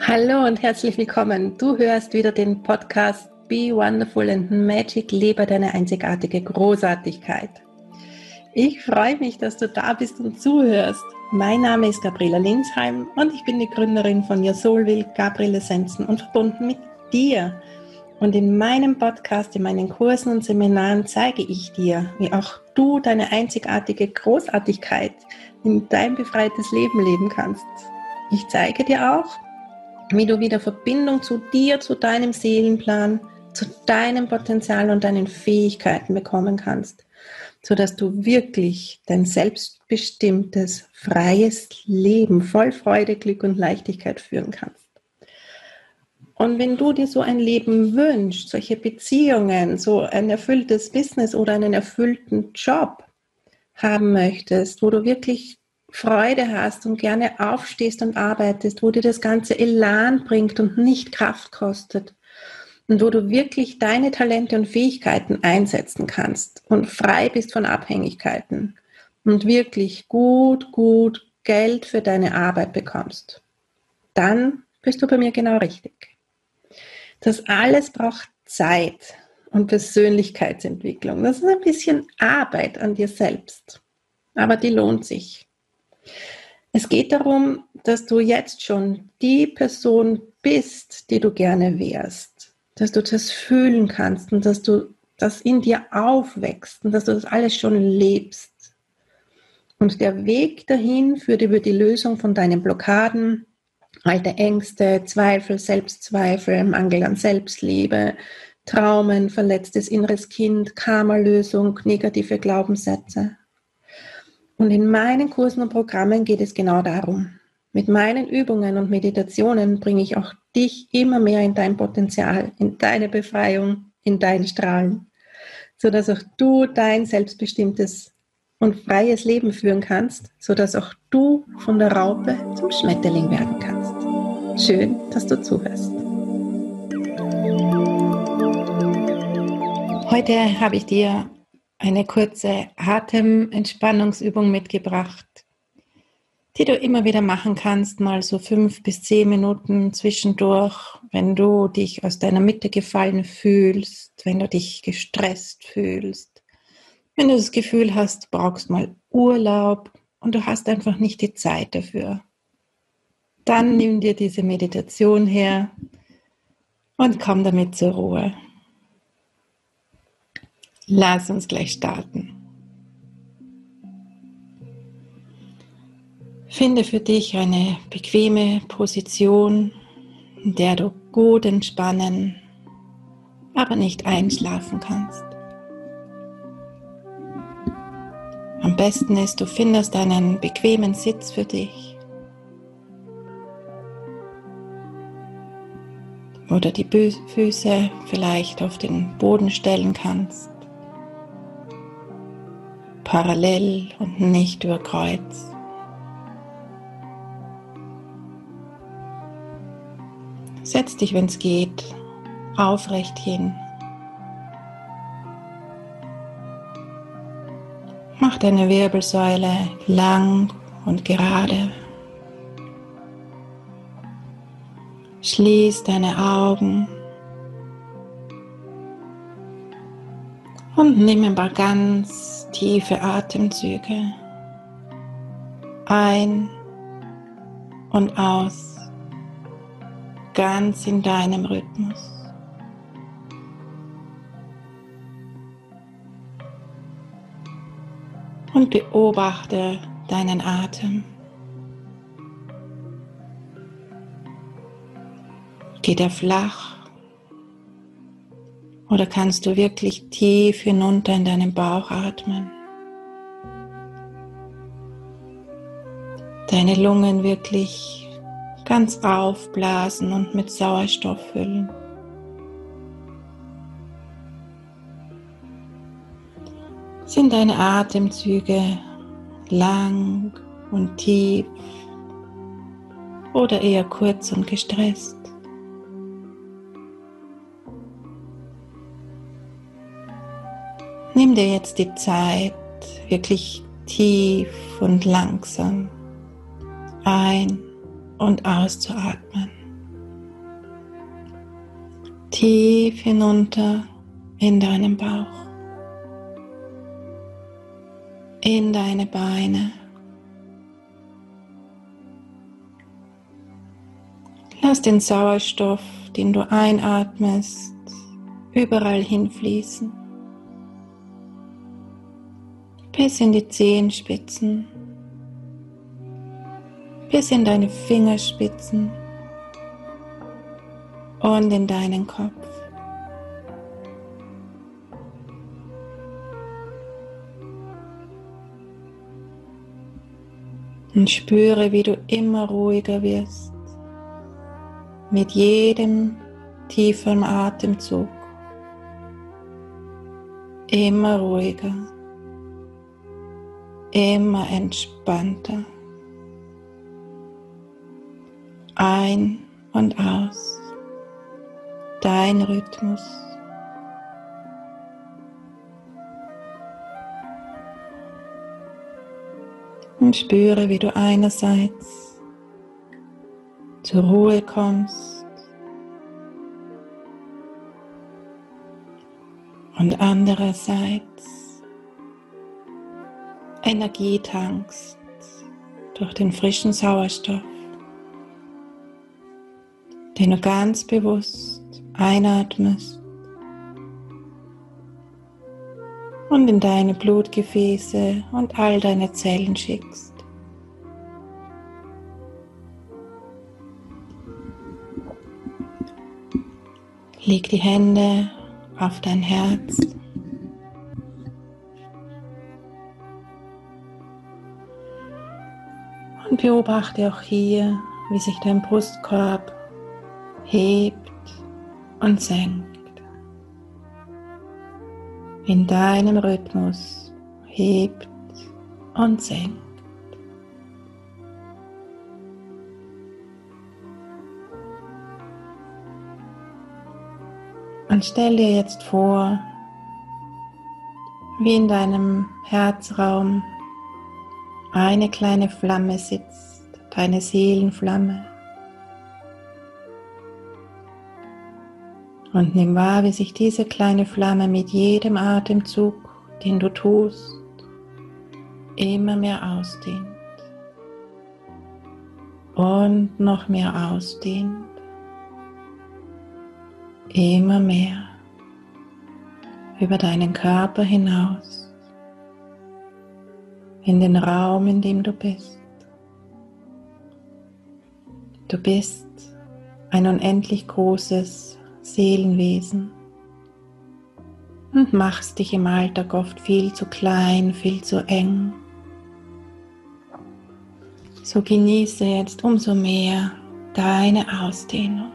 Hallo und herzlich willkommen. Du hörst wieder den Podcast Be Wonderful and Magic, lebe deine einzigartige Großartigkeit. Ich freue mich, dass du da bist und zuhörst. Mein Name ist Gabriela Linsheim und ich bin die Gründerin von Your Soul Will, Gabriel Essenzen und verbunden mit dir. Und in meinem Podcast, in meinen Kursen und Seminaren zeige ich dir, wie auch du deine einzigartige Großartigkeit in dein befreites Leben leben kannst. Ich zeige dir auch, wie du wieder Verbindung zu dir, zu deinem Seelenplan, zu deinem Potenzial und deinen Fähigkeiten bekommen kannst, sodass du wirklich dein selbstbestimmtes, freies Leben voll Freude, Glück und Leichtigkeit führen kannst. Und wenn du dir so ein Leben wünschst, solche Beziehungen, so ein erfülltes Business oder einen erfüllten Job haben möchtest, wo du wirklich Freude hast und gerne aufstehst und arbeitest, wo dir das ganze Elan bringt und nicht Kraft kostet und wo du wirklich deine Talente und Fähigkeiten einsetzen kannst und frei bist von Abhängigkeiten und wirklich gut, gut Geld für deine Arbeit bekommst, dann bist du bei mir genau richtig. Das alles braucht Zeit und Persönlichkeitsentwicklung. Das ist ein bisschen Arbeit an dir selbst, aber die lohnt sich. Es geht darum, dass du jetzt schon die Person bist, die du gerne wärst, dass du das fühlen kannst und dass du das in dir aufwächst und dass du das alles schon lebst. Und der Weg dahin führt über die Lösung von deinen Blockaden, alte Ängste, Zweifel, Selbstzweifel, Mangel an Selbstliebe, Traumen, verletztes inneres Kind, Karma-Lösung, negative Glaubenssätze. Und in meinen Kursen und Programmen geht es genau darum. Mit meinen Übungen und Meditationen bringe ich auch dich immer mehr in dein Potenzial, in deine Befreiung, in dein Strahlen, sodass auch du dein selbstbestimmtes und freies Leben führen kannst, sodass auch du von der Raupe zum Schmetterling werden kannst. Schön, dass du zuhörst. Heute habe ich dir eine kurze Atementspannungsübung mitgebracht, die du immer wieder machen kannst, mal so fünf bis zehn Minuten zwischendurch, wenn du dich aus deiner Mitte gefallen fühlst, wenn du dich gestresst fühlst, wenn du das Gefühl hast, du brauchst mal Urlaub und du hast einfach nicht die Zeit dafür. Dann nimm dir diese Meditation her und komm damit zur Ruhe. Lass uns gleich starten. Finde für dich eine bequeme Position, in der du gut entspannen, aber nicht einschlafen kannst. Am besten ist, du findest einen bequemen Sitz für dich. Oder die Füße vielleicht auf den Boden stellen kannst parallel und nicht über Kreuz. Setz dich, wenn es geht, aufrecht hin. Mach deine Wirbelsäule lang und gerade. Schließ deine Augen und nimm ein paar ganz tiefe Atemzüge ein und aus, ganz in deinem Rhythmus. Und beobachte deinen Atem. Geht er flach oder kannst du wirklich tief hinunter in deinen Bauch atmen? Deine Lungen wirklich ganz aufblasen und mit Sauerstoff füllen. Sind deine Atemzüge lang und tief oder eher kurz und gestresst? Nimm dir jetzt die Zeit, wirklich tief und langsam ein- und auszuatmen. Tief hinunter in deinen Bauch, in deine Beine. Lass den Sauerstoff, den du einatmest, überall hinfließen. Bis in die Zehenspitzen, bis in deine Fingerspitzen und in deinen Kopf. Und spüre, wie du immer ruhiger wirst mit jedem tiefen Atemzug. Immer ruhiger, immer entspannter. Ein und aus. Dein Rhythmus. Und spüre, wie du einerseits zur Ruhe kommst und andererseits Energie tankst durch den frischen Sauerstoff, den du ganz bewusst einatmest und in deine Blutgefäße und all deine Zellen schickst. Leg die Hände auf dein Herz. Und beobachte auch hier, wie sich dein Brustkorb hebt und senkt. In deinem Rhythmus hebt und senkt. Und stell dir jetzt vor, wie in deinem Herzraum eine kleine Flamme sitzt, deine Seelenflamme. Und nimm wahr, wie sich diese kleine Flamme mit jedem Atemzug, den du tust, immer mehr ausdehnt. Und noch mehr ausdehnt. Immer mehr über deinen Körper hinaus, in den Raum, in dem du bist. Du bist ein unendlich großes Seelenwesen und machst dich im Alltag oft viel zu klein, viel zu eng. So genieße jetzt umso mehr deine Ausdehnung,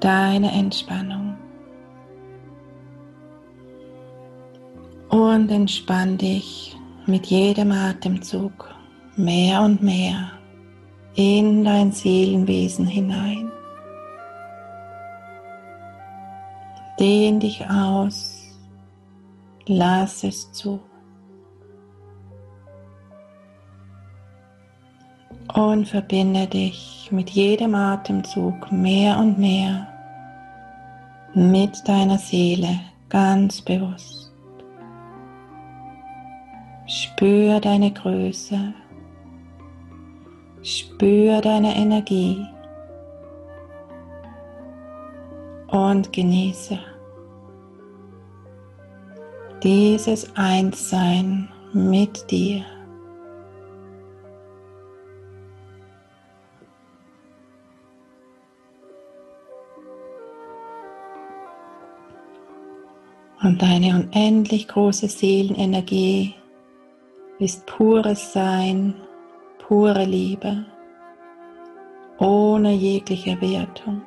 deine Entspannung. Und entspann dich mit jedem Atemzug mehr und mehr in dein Seelenwesen hinein. Dehn dich aus, lass es zu. Und verbinde dich mit jedem Atemzug mehr und mehr mit deiner Seele ganz bewusst. Spür deine Größe, spür deine Energie. Und genieße dieses Einssein mit dir. Und deine unendlich große Seelenenergie ist pures Sein, pure Liebe, ohne jegliche Wertung.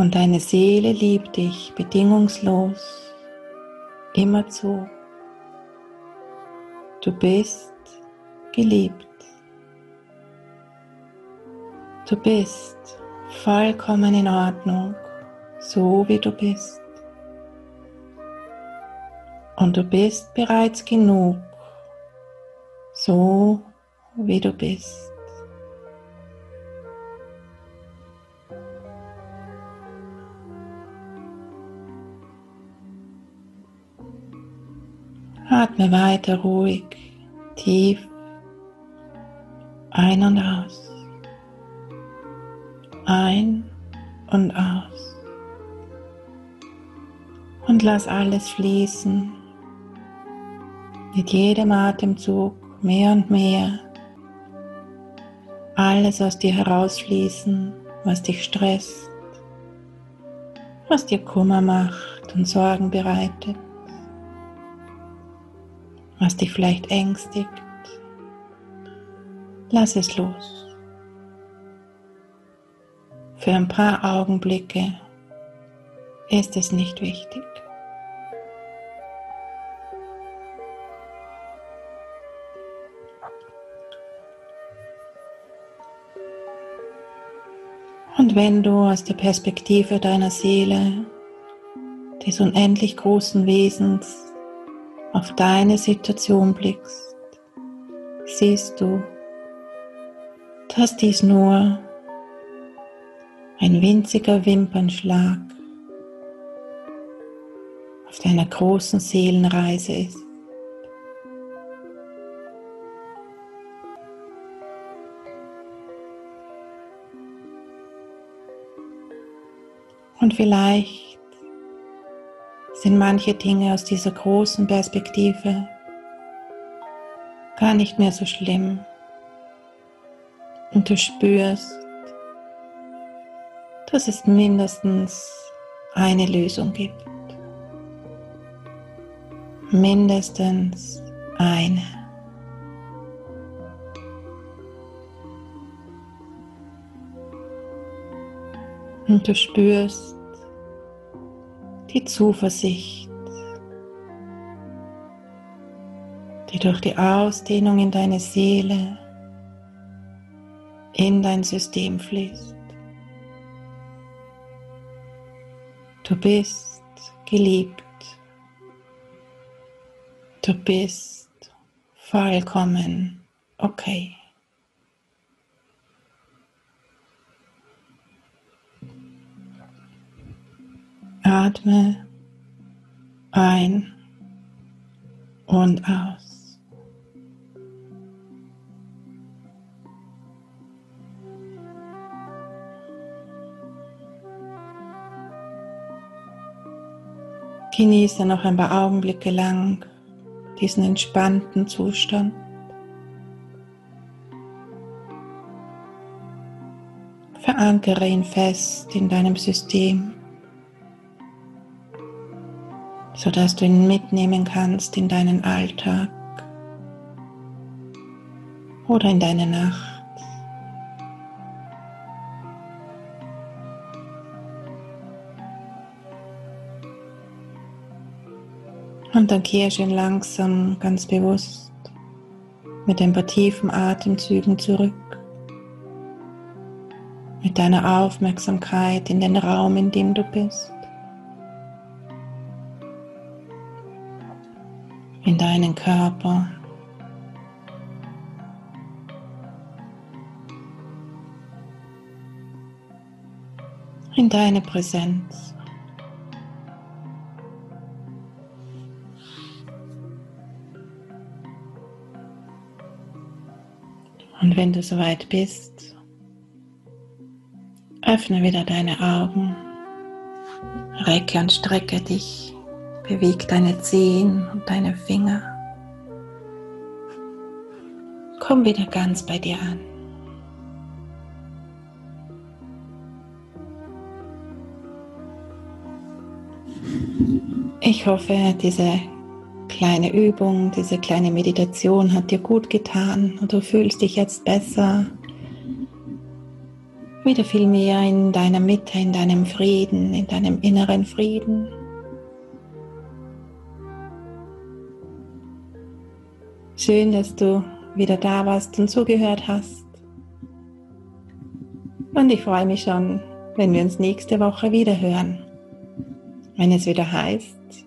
Und deine Seele liebt dich bedingungslos, immerzu. Du bist geliebt. Du bist vollkommen in Ordnung, so wie du bist. Und du bist bereits genug, so wie du bist. Atme weiter ruhig, tief ein und aus. Ein und aus. Und lass alles fließen. Mit jedem Atemzug mehr und mehr. Alles aus dir herausfließen, was dich stresst, was dir Kummer macht und Sorgen bereitet, was dich vielleicht ängstigt. Lass es los. Für ein paar Augenblicke ist es nicht wichtig. Und wenn du aus der Perspektive deiner Seele, des unendlich großen Wesens, auf deine Situation blickst, siehst du, dass dies nur ein winziger Wimpernschlag auf deiner großen Seelenreise ist. Und vielleicht sind manche Dinge aus dieser großen Perspektive gar nicht mehr so schlimm. Und du spürst, dass es mindestens eine Lösung gibt. Mindestens eine. Und du spürst die Zuversicht, die durch die Ausdehnung in deine Seele, in dein System fließt. Du bist geliebt. Du bist vollkommen okay. Atme ein und aus. Genieße noch ein paar Augenblicke lang diesen entspannten Zustand. Verankere ihn fest in deinem System sodass du ihn mitnehmen kannst in deinen Alltag oder in deine Nacht. Und dann kehr schön langsam, ganz bewusst mit ein paar tiefen Atemzügen zurück. Mit deiner Aufmerksamkeit in den Raum, in dem du bist. Deinen Körper. In deine Präsenz. Und wenn du soweit bist, öffne wieder deine Augen, recke und strecke dich. Beweg deine Zehen und deine Finger. Komm wieder ganz bei dir an. Ich hoffe, diese kleine Übung, diese kleine Meditation hat dir gut getan und du fühlst dich jetzt besser, wieder viel mehr in deiner Mitte, in deinem Frieden, in deinem inneren Frieden. Schön, dass du wieder da warst und zugehört hast. Und ich freue mich schon, wenn wir uns nächste Woche wieder hören. Wenn es wieder heißt,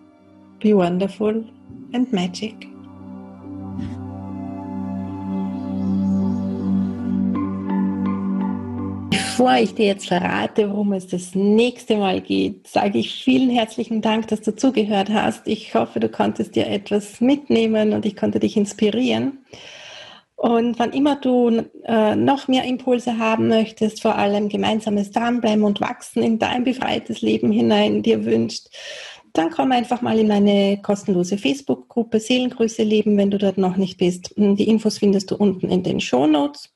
Be Wonderful and Magic. Bevor ich dir jetzt verrate, worum es das nächste Mal geht, sage ich vielen herzlichen Dank, dass du zugehört hast. Ich hoffe, du konntest dir etwas mitnehmen und ich konnte dich inspirieren. Und wann immer du äh, noch mehr Impulse haben möchtest, vor allem gemeinsames Dranbleiben und Wachsen in dein befreites Leben hinein dir wünscht, dann komm einfach mal in meine kostenlose Facebook-Gruppe Seelengrüße leben, wenn du dort noch nicht bist. Die Infos findest du unten in den Show Notes.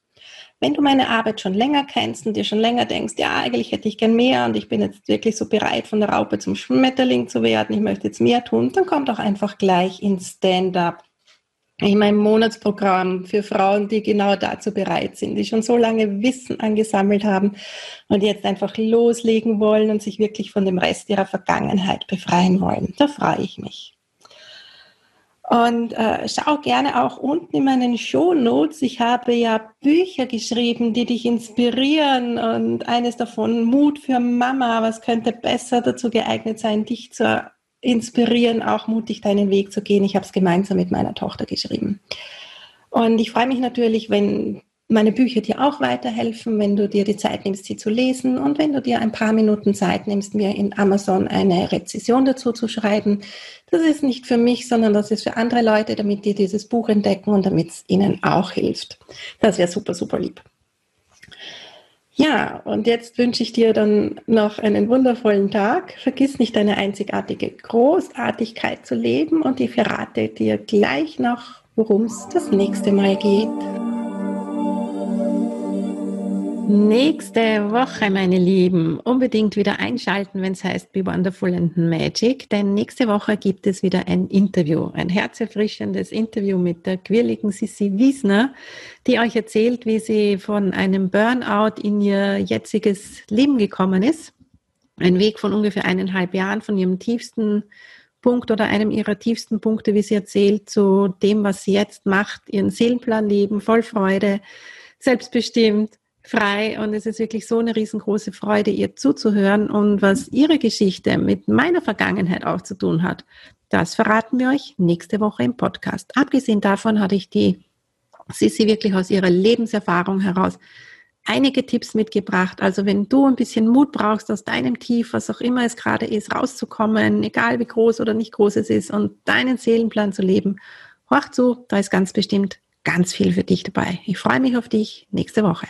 Wenn du meine Arbeit schon länger kennst und dir schon länger denkst, ja, eigentlich hätte ich gern mehr und ich bin jetzt wirklich so bereit, von der Raupe zum Schmetterling zu werden, ich möchte jetzt mehr tun, dann komm doch einfach gleich ins Stand-up in meinem Monatsprogramm für Frauen, die genau dazu bereit sind, die schon so lange Wissen angesammelt haben und jetzt einfach loslegen wollen und sich wirklich von dem Rest ihrer Vergangenheit befreien wollen. Da freue ich mich. Und äh, schau gerne auch unten in meinen Show Notes. Ich habe ja Bücher geschrieben, die dich inspirieren und eines davon Mut für Mama. Was könnte besser dazu geeignet sein, dich zu inspirieren, auch mutig deinen Weg zu gehen. Ich habe es gemeinsam mit meiner Tochter geschrieben. Und ich freue mich natürlich, wenn meine Bücher dir auch weiterhelfen, wenn du dir die Zeit nimmst, sie zu lesen und wenn du dir ein paar Minuten Zeit nimmst, mir in Amazon eine Rezession dazu zu schreiben. Das ist nicht für mich, sondern das ist für andere Leute, damit die dieses Buch entdecken und damit es ihnen auch hilft. Das wäre super, super lieb. Ja, und jetzt wünsche ich dir dann noch einen wundervollen Tag. Vergiss nicht deine einzigartige Großartigkeit zu leben und ich verrate dir gleich noch, worum es das nächste Mal geht. Nächste Woche, meine Lieben, unbedingt wieder einschalten, wenn es heißt Be Wonderful and Magic, denn nächste Woche gibt es wieder ein Interview, ein herzerfrischendes Interview mit der quirligen Sissi Wiesner, die euch erzählt, wie sie von einem Burnout in ihr jetziges Leben gekommen ist. Ein Weg von ungefähr eineinhalb Jahren von ihrem tiefsten Punkt oder einem ihrer tiefsten Punkte, wie sie erzählt, zu dem, was sie jetzt macht, ihren Seelenplan leben, voll Freude, selbstbestimmt frei und es ist wirklich so eine riesengroße Freude, ihr zuzuhören und was ihre Geschichte mit meiner Vergangenheit auch zu tun hat. Das verraten wir euch nächste Woche im Podcast. Abgesehen davon hatte ich die Sissi wirklich aus ihrer Lebenserfahrung heraus einige Tipps mitgebracht. Also wenn du ein bisschen Mut brauchst, aus deinem Tief, was auch immer es gerade ist, rauszukommen, egal wie groß oder nicht groß es ist, und deinen Seelenplan zu leben, horch zu, da ist ganz bestimmt ganz viel für dich dabei. Ich freue mich auf dich nächste Woche.